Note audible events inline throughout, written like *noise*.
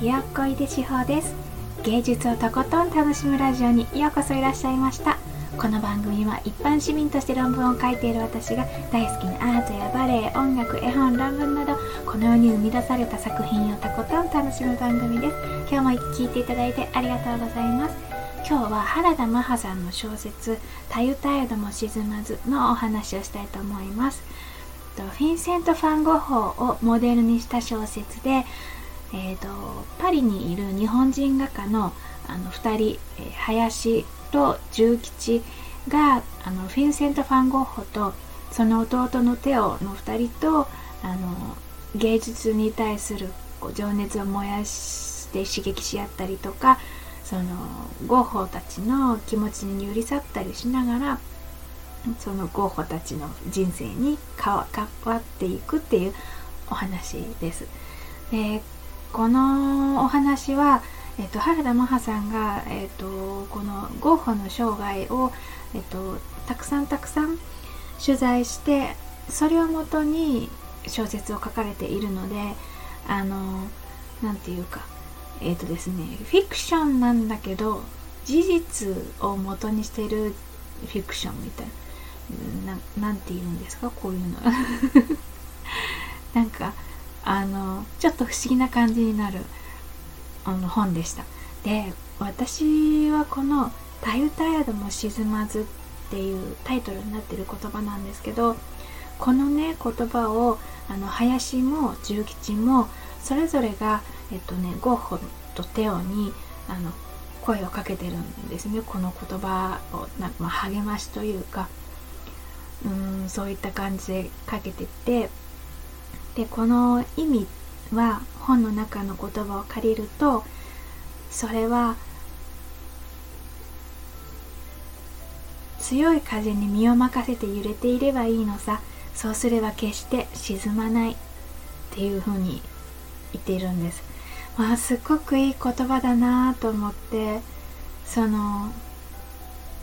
ひよっこいでしほです。芸術をとことん楽しむラジオにようこそいらっしゃいました。この番組は一般市民として論文を書いている私が大好きなアートやバレエ音楽絵本論文などこの世に生み出された作品をとことん楽しむ番組です。今日も聴いていただいてありがとうございます。今日は原田マハさんの小説「たゆたえども沈まず」のお話をしたいと思います。フィンセント・ファン・ゴッホをモデルにした小説でえーと、パリにいる日本人画家のあの2人、えー、林と重吉があのフィンセント・ファン・ゴッホとその弟のテオの2人とあの芸術に対する情熱を燃やして刺激し合ったりとかそのゴッホたちの気持ちに寄り添ったりしながらそのゴッホたちの人生に変わっていくっていうお話です。でこのお話は、えっと、原田マハさんが、えっと、このゴッホの生涯を、えっと、たくさんたくさん取材してそれをもとに小説を書かれているのであの何て言うかえっ、とですねフィクションなんだけど事実をもとにしているフィクションみたいな何て言うんですか？こういうの。*laughs* なんかあのちょっと不思議な感じになるあの本でした。で私はこの「たゆたやども沈まず」っていうタイトルになってる言葉なんですけどこのね言葉をあの林も重吉もそれぞれが、えっとね、ゴッホとテオにあの声をかけてるんですね。この言葉をなんか、まあ、励ましというかうんそういった感じでかけててでこの意味は本の中の言葉を借りるとそれは強い風に身を任せて揺れていればいいのさ。そうすれば決して沈まないっていうふうに言っているんです。まあすっごくいい言葉だなと思ってその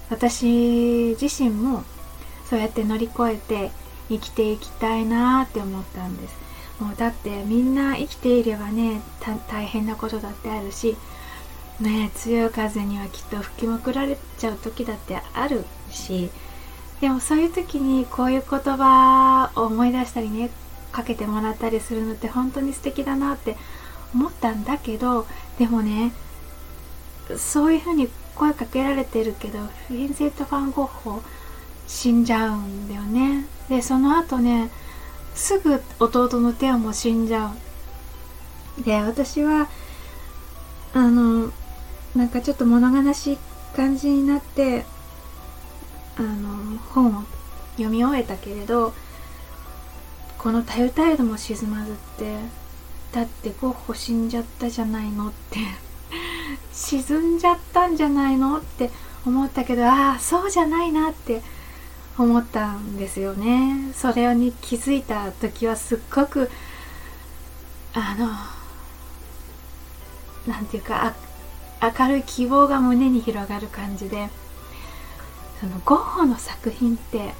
私自身もそうやって乗り越えて生きていきたいなって思ったんです。もうだってみんな生きていればね大変なことだってあるしね強い風にはきっと吹きまくられちゃう時だってあるしでもそういう時にこういう言葉を思い出したりねかけてもらったりするのって本当に素敵だなって思ったんだけどでもねそういうふうに声かけられてるけどフィンセント・ファン・ゴッホ死んじゃうんだよね。でその後ねすぐ弟のテオも死んじゃう。で私はあのなんかちょっと物悲しい感じになってあの本を読み終えたけれどこの「たゆたゆども沈まず」ってだってゴッホ死んじゃったじゃないのって *laughs* 沈んじゃったんじゃないのって思ったけどああそうじゃないなって思ったんですよね。それに気づいた時はすっごくあの何て言うか明るい希望が胸に広がる感じでそのゴッホの作品って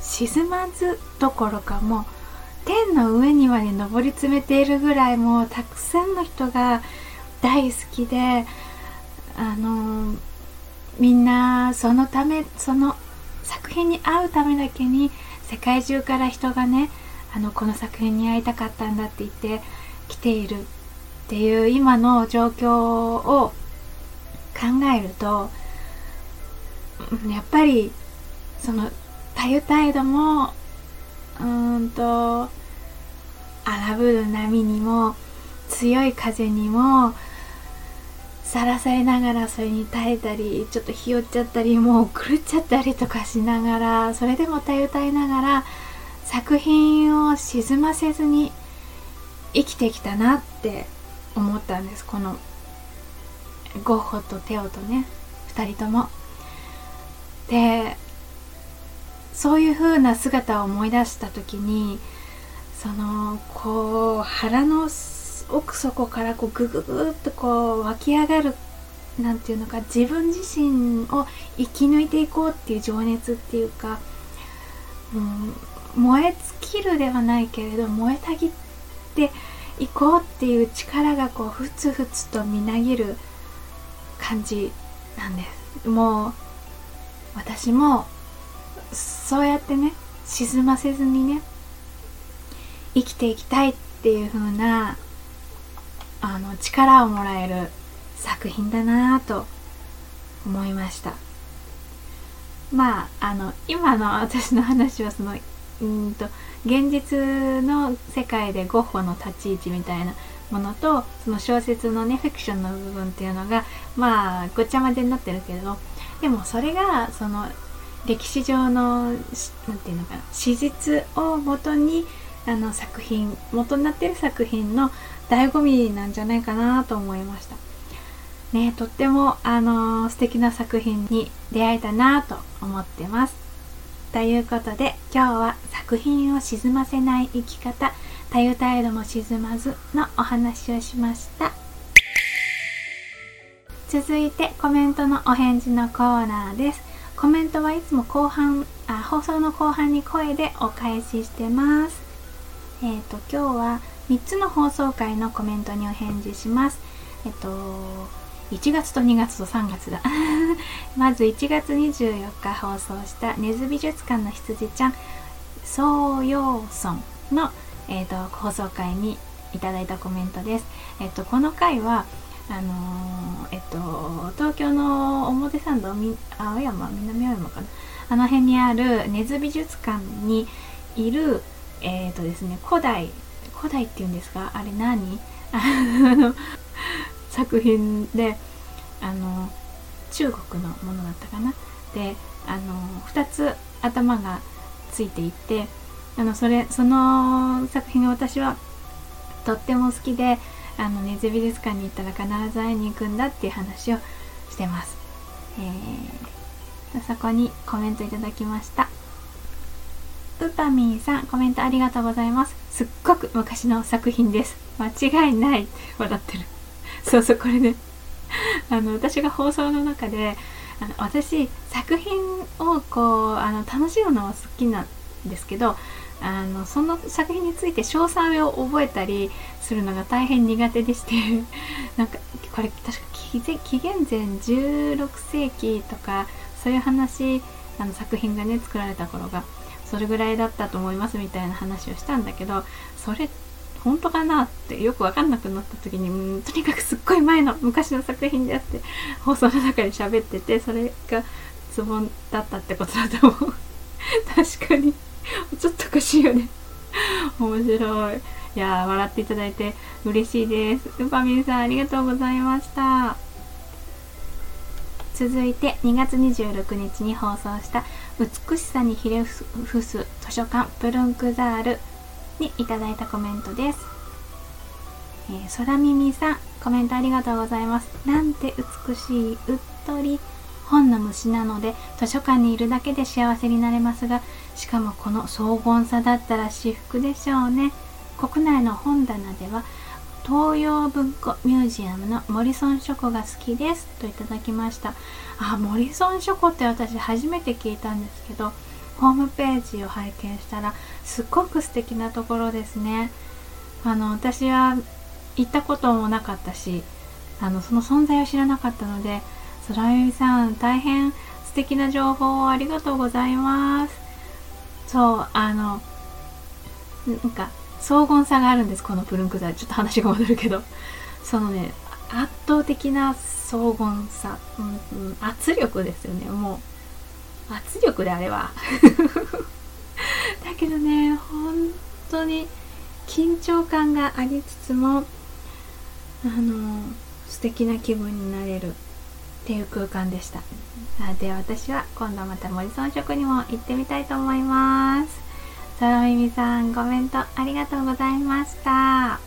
沈まずどころかもう天の上にまで上り詰めているぐらいもうたくさんの人が大好きであのみんなそのためその作品に会うためだけに世界中から人がねあのこの作品に会いたかったんだって言って来ているっていう今の状況を考えるとやっぱりそのたゆたいどもうーんと荒ぶる波にも強い風にもさらされながらそれに耐えたりちょっとひよっちゃったりもう狂っちゃったりとかしながらそれでも歌い歌いながら作品を沈ませずに生きてきたなって思ったんですこのゴッホとテオとね2人とも。でそういう風な姿を思い出した時にそのこう腹の奥底からこうグググッとこう湧き上がるなんていうのか自分自身を生き抜いていこうっていう情熱っていうか、うん、燃え尽きるではないけれど燃えたぎって行こうっていう力がこうふつふつとみなぎる感じなんです。もう私もそうやってね沈ませずにね生きていきたいっていう風なあの力をもらえる作品だなぁと思いました。まああの今の私の話はそのうんと現実の世界でゴッホの立ち位置みたいなものとその小説のねフィクションの部分っていうのがまあごちゃ混ぜになってるけどでもそれがその歴史上の何て言うのかな史実をもとにあの作品元になってる作品の醍醐味なんじゃないかなと思いました。ね、とってもあの素敵な作品に出会えたなと思ってます。ということで今日は作品を沈ませない生き方たゆたえども沈まずのお話をしました続いてコメントのお返事のコーナーですコメントはいつも後半あ放送の後半に声でお返ししてますえっ、ー、と今日は3つの放送回のコメントにお返事します。えっ、ー、と1月と2月と3月だ。*laughs* まず1月24日放送した根津美術館の羊ちゃん創陽村の、えーと、放送回にいただいたコメントです。えっ、と、この回はあのー、えっと、東京の表参道青山南青山かな？あの辺にある根津美術館にいるえっ、ー、とですね古代古代っていうんですか？あれ何？*laughs* 作品であの中国のものだったかな？であの2つ頭がついていてあのそれその作品が私はとっても好きであのネズ美術館に行ったら必ず会いに行くんだっていう話をしてます、えー、そこにコメントいただきました。ウパミンさん。コメントありがとうございますすっごく昔の作品です間違いない笑ってるそうそうこれねあの私が放送の中であの私作品をこうあの楽しむのは好きなん。ですけどあのその作品について詳細を覚えたりするのが大変苦手でしてなん。かこれ確か紀元前16世紀とかそういう話あの作品がね作られた頃がそれぐらいだったと思いますみたいな話をしたんだけどそれ本当かなってよく分かんなくなった時にうんとにかくすっごい前の昔の作品であって放送の中で喋っててそれがツボだったってことだと思う。確かに。ちょっとおかしいよね。面白い。いや笑っていただいて嬉しいです。ウパミンさんありがとうございました。続いて2月26日に放送した美しさにひれ伏す図書館プルンクザールにいただいたコメントです。えー、空耳さん、コメントありがとうございます。なんて美しい、うっとり、本の虫なので図書館にいるだけで幸せになれますが、しかもこの荘厳さだったら至福でしょうね。国内の本棚では、東洋文庫ミュージアムのモリソン書庫が好きです。といただきました。あモリソン書庫って私初めて聞いたんですけどホームページを拝見したらすっごく素敵なところですね。あの私は行ったこともなかったしあのその存在を知らなかったので空耳さん大変素敵な情報をありがとうございます。そうあのなんか荘厳さがあるんですこのプルンクザちょっと話が戻るけど。そのね圧倒的な荘厳さ、うんうん、圧力ですよね。もう圧力であれは *laughs* だけどね本当に緊張感がありつつもあの素敵な気分になれる。っていう空間でした。で私は今度また森村食にも行ってみたいと思います。そらみみさんコメントありがとうございましたは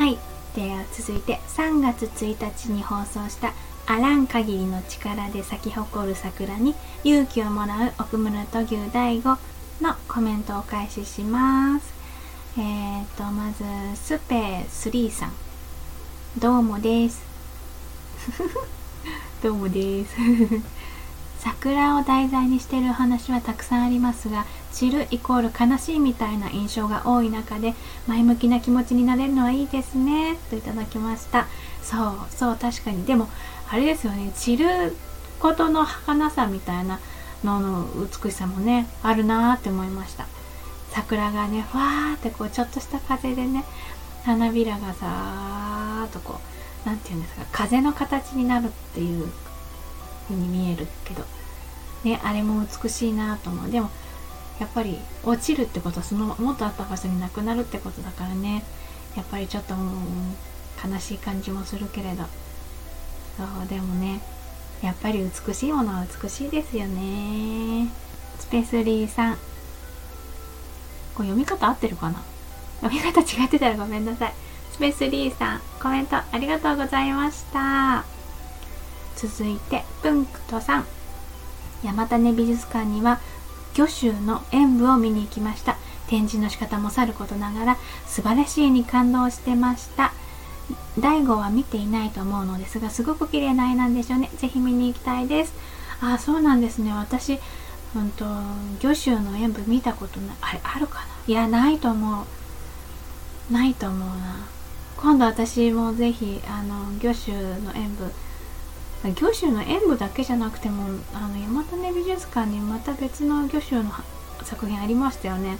いでは続いて3月1日に放送したあらん限りの力で咲き誇る桜に勇気をもらう奥村と牛大悟のコメントをお返しします。えーと、まず、スペ3さん。どうもです。*laughs* どうもです。桜を題材にしているお話はたくさんありますが散るイコール悲しいみたいな印象が多い中で前向きな気持ちになれるのはいいですねといただきました。そうそう確かに。でもあれですよね。散ることの儚さみたいなのの美しさもねあるなーって思いました。桜がねふわーってこうちょっとした風でね花びらがさーっとこう何て言うんですか風の形になるっていうに見えるけど。ねあれも美しいなと思う。でもやっぱり落ちるってことはそのもっとあった場所になくなるってことだからね。やっぱりちょっともう悲しい感じもするけれど。そうでもねやっぱり美しいものは美しいですよね。スペースリーさん。これ読み方合ってるかな？読み方違ってたらごめんなさい。スペースリーさんコメントありがとうございました。続いてプンクトさん。山種美術館には魚州の演舞を見に行きました。展示の仕方もさることながら素晴らしいに感動してました。第5は見ていないと思うのですがすごく綺麗な絵なんでしょうね。ぜひ見に行きたいです。あそうなんですね。私うんと魚州の演舞見たことないあれあるかな？いやないと思う。ないと思うな。今度私もぜひあの魚州の演舞魚州の演舞だけじゃなくてもあの山種美術館にまた別の魚州の作品ありましたよね。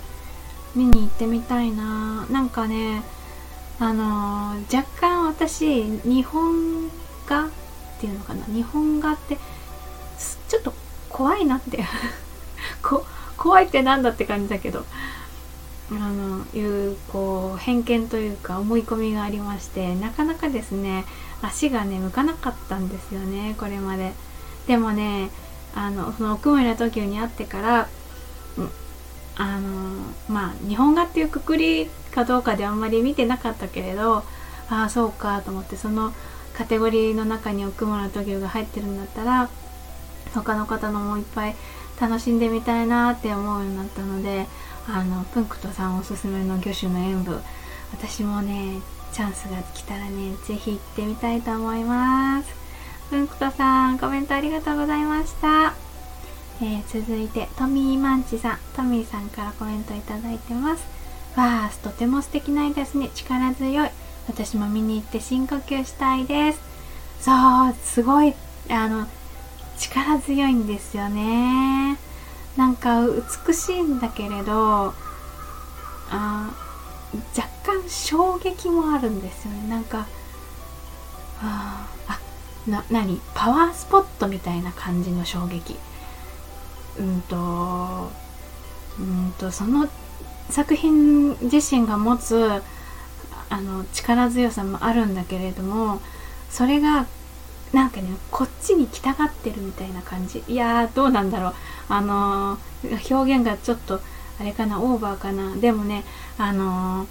見に行ってみたいな。なんかねあのー、若干私日本画っていうのかな。日本画ってちょっと怖いなって。*laughs* 怖いってなんだって感じだけど。あのいうこう偏見というか思い込みがありましてなかなかですね足がね向かなかったんですよねこれまで。でもねあのその奥村東急に会ってからあのまあ日本画っていうくくりかどうかであんまり見てなかったけれどああそうかと思ってそのカテゴリーの中に奥村東急が入ってるんだったら他の方のもいっぱい楽しんでみたいなって思うようになったのであのプンクトさんおすすめの魚種の演舞私もねチャンスが来たらね是非行ってみたいと思います。プンクトさんコメントありがとうございました。えー、続いてトミーマンチさん。トミーさんからコメントいただいてます。わーとても素敵な絵ですね。力強い。私も見に行って深呼吸したいです。そうすごいあの力強いんですよね。なんか美しいんだけれどあ若干衝撃もあるんですよね。なんかああな何？パワースポットみたいな感じの衝撃。うんとうんとその作品自身が持つあの力強さもあるんだけれどもそれがなんかねこっちに来たがってるみたいな感じ。いやーどうなんだろう。あのー、表現がちょっとあれかなオーバーかな。でもねあの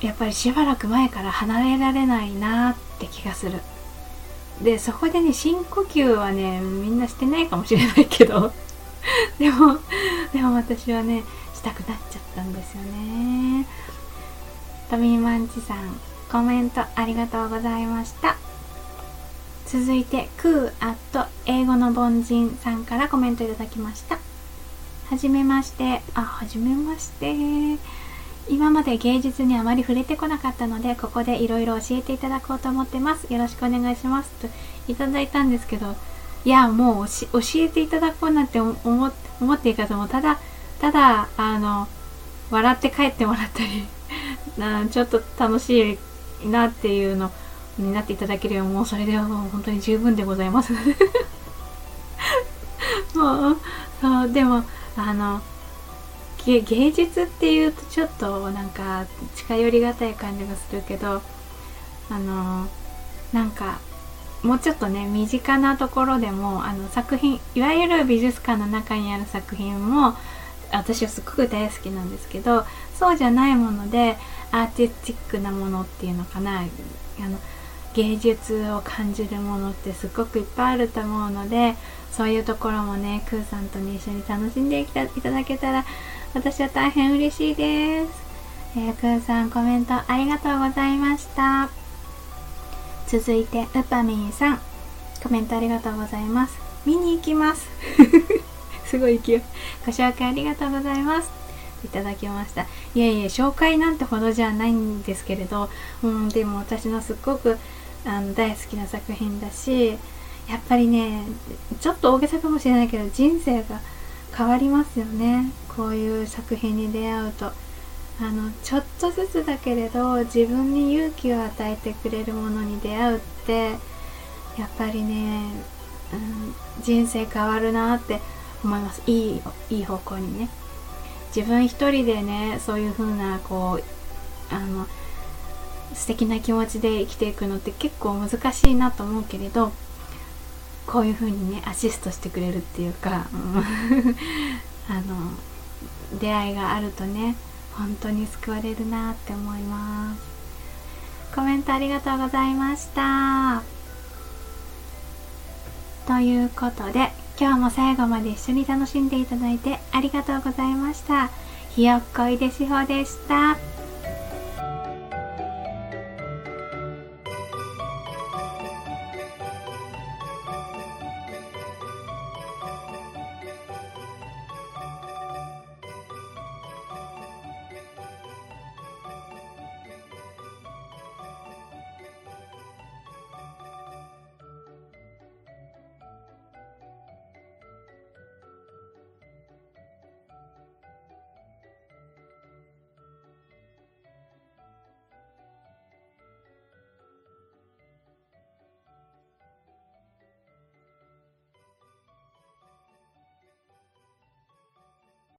ー、やっぱりしばらく前から離れられないなーって気がする。でそこでね深呼吸はねみんなしてないかもしれないけど。*laughs* でもでも私はねしたくなっちゃったんですよね。トミーマンチさんコメントありがとうございました。続いてクーアット英語の凡人さんからコメントいただきました。はじめまして。あはじめまして。今まで芸術にあまり触れてこなかったのでここでいろいろ教えていただこうと思ってます。よろしくお願いします。といただいたんですけどいやもう教えていただこうなんて思思っていかずもただただあの笑って帰ってもらったり *laughs* ちょっと楽しいなっていうのになっていただければもうそれではもう本当に十分でございます。*laughs* もうそうでもあの芸術っていうとちょっとなんか近寄りがたい感じがするけどあのなんかもうちょっとね身近なところでもあの作品いわゆる美術館の中にある作品も私はすごく大好きなんですけどそうじゃないものでアーティスティックなものっていうのかな。あの芸術を感じるものってすごくいっぱいあると思うのでそういうところもねクーさんとね一緒に楽しんでいただけたら私は大変嬉しいです、えー、クーさんコメントありがとうございました。続いてウパミンさん。コメントありがとうございます。見に行きます。*laughs* すごい勢い。ご紹介ありがとうございます。いただきました。いやいや紹介なんてほどじゃないんですけれど、うん、でも私のすっごくあの大好きな作品だしやっぱりねちょっと大げさかもしれないけど人生が変わりますよね。こういう作品に出会うと。あのちょっとずつだけれど自分に勇気を与えてくれるものに出会うってやっぱりね、うん、人生変わるなって思います。いいいい方向にね。自分一人でねそういう風なこうあの素敵な気持ちで生きていくのって結構難しいなと思うけれどこういう風にねアシストしてくれるっていうか *laughs* あの出会いがあるとね本当に救われるなって思います。コメントありがとうございました。ということで今日も最後まで一緒に楽しんでいただいてありがとうございました。ひよっこいでしほでした。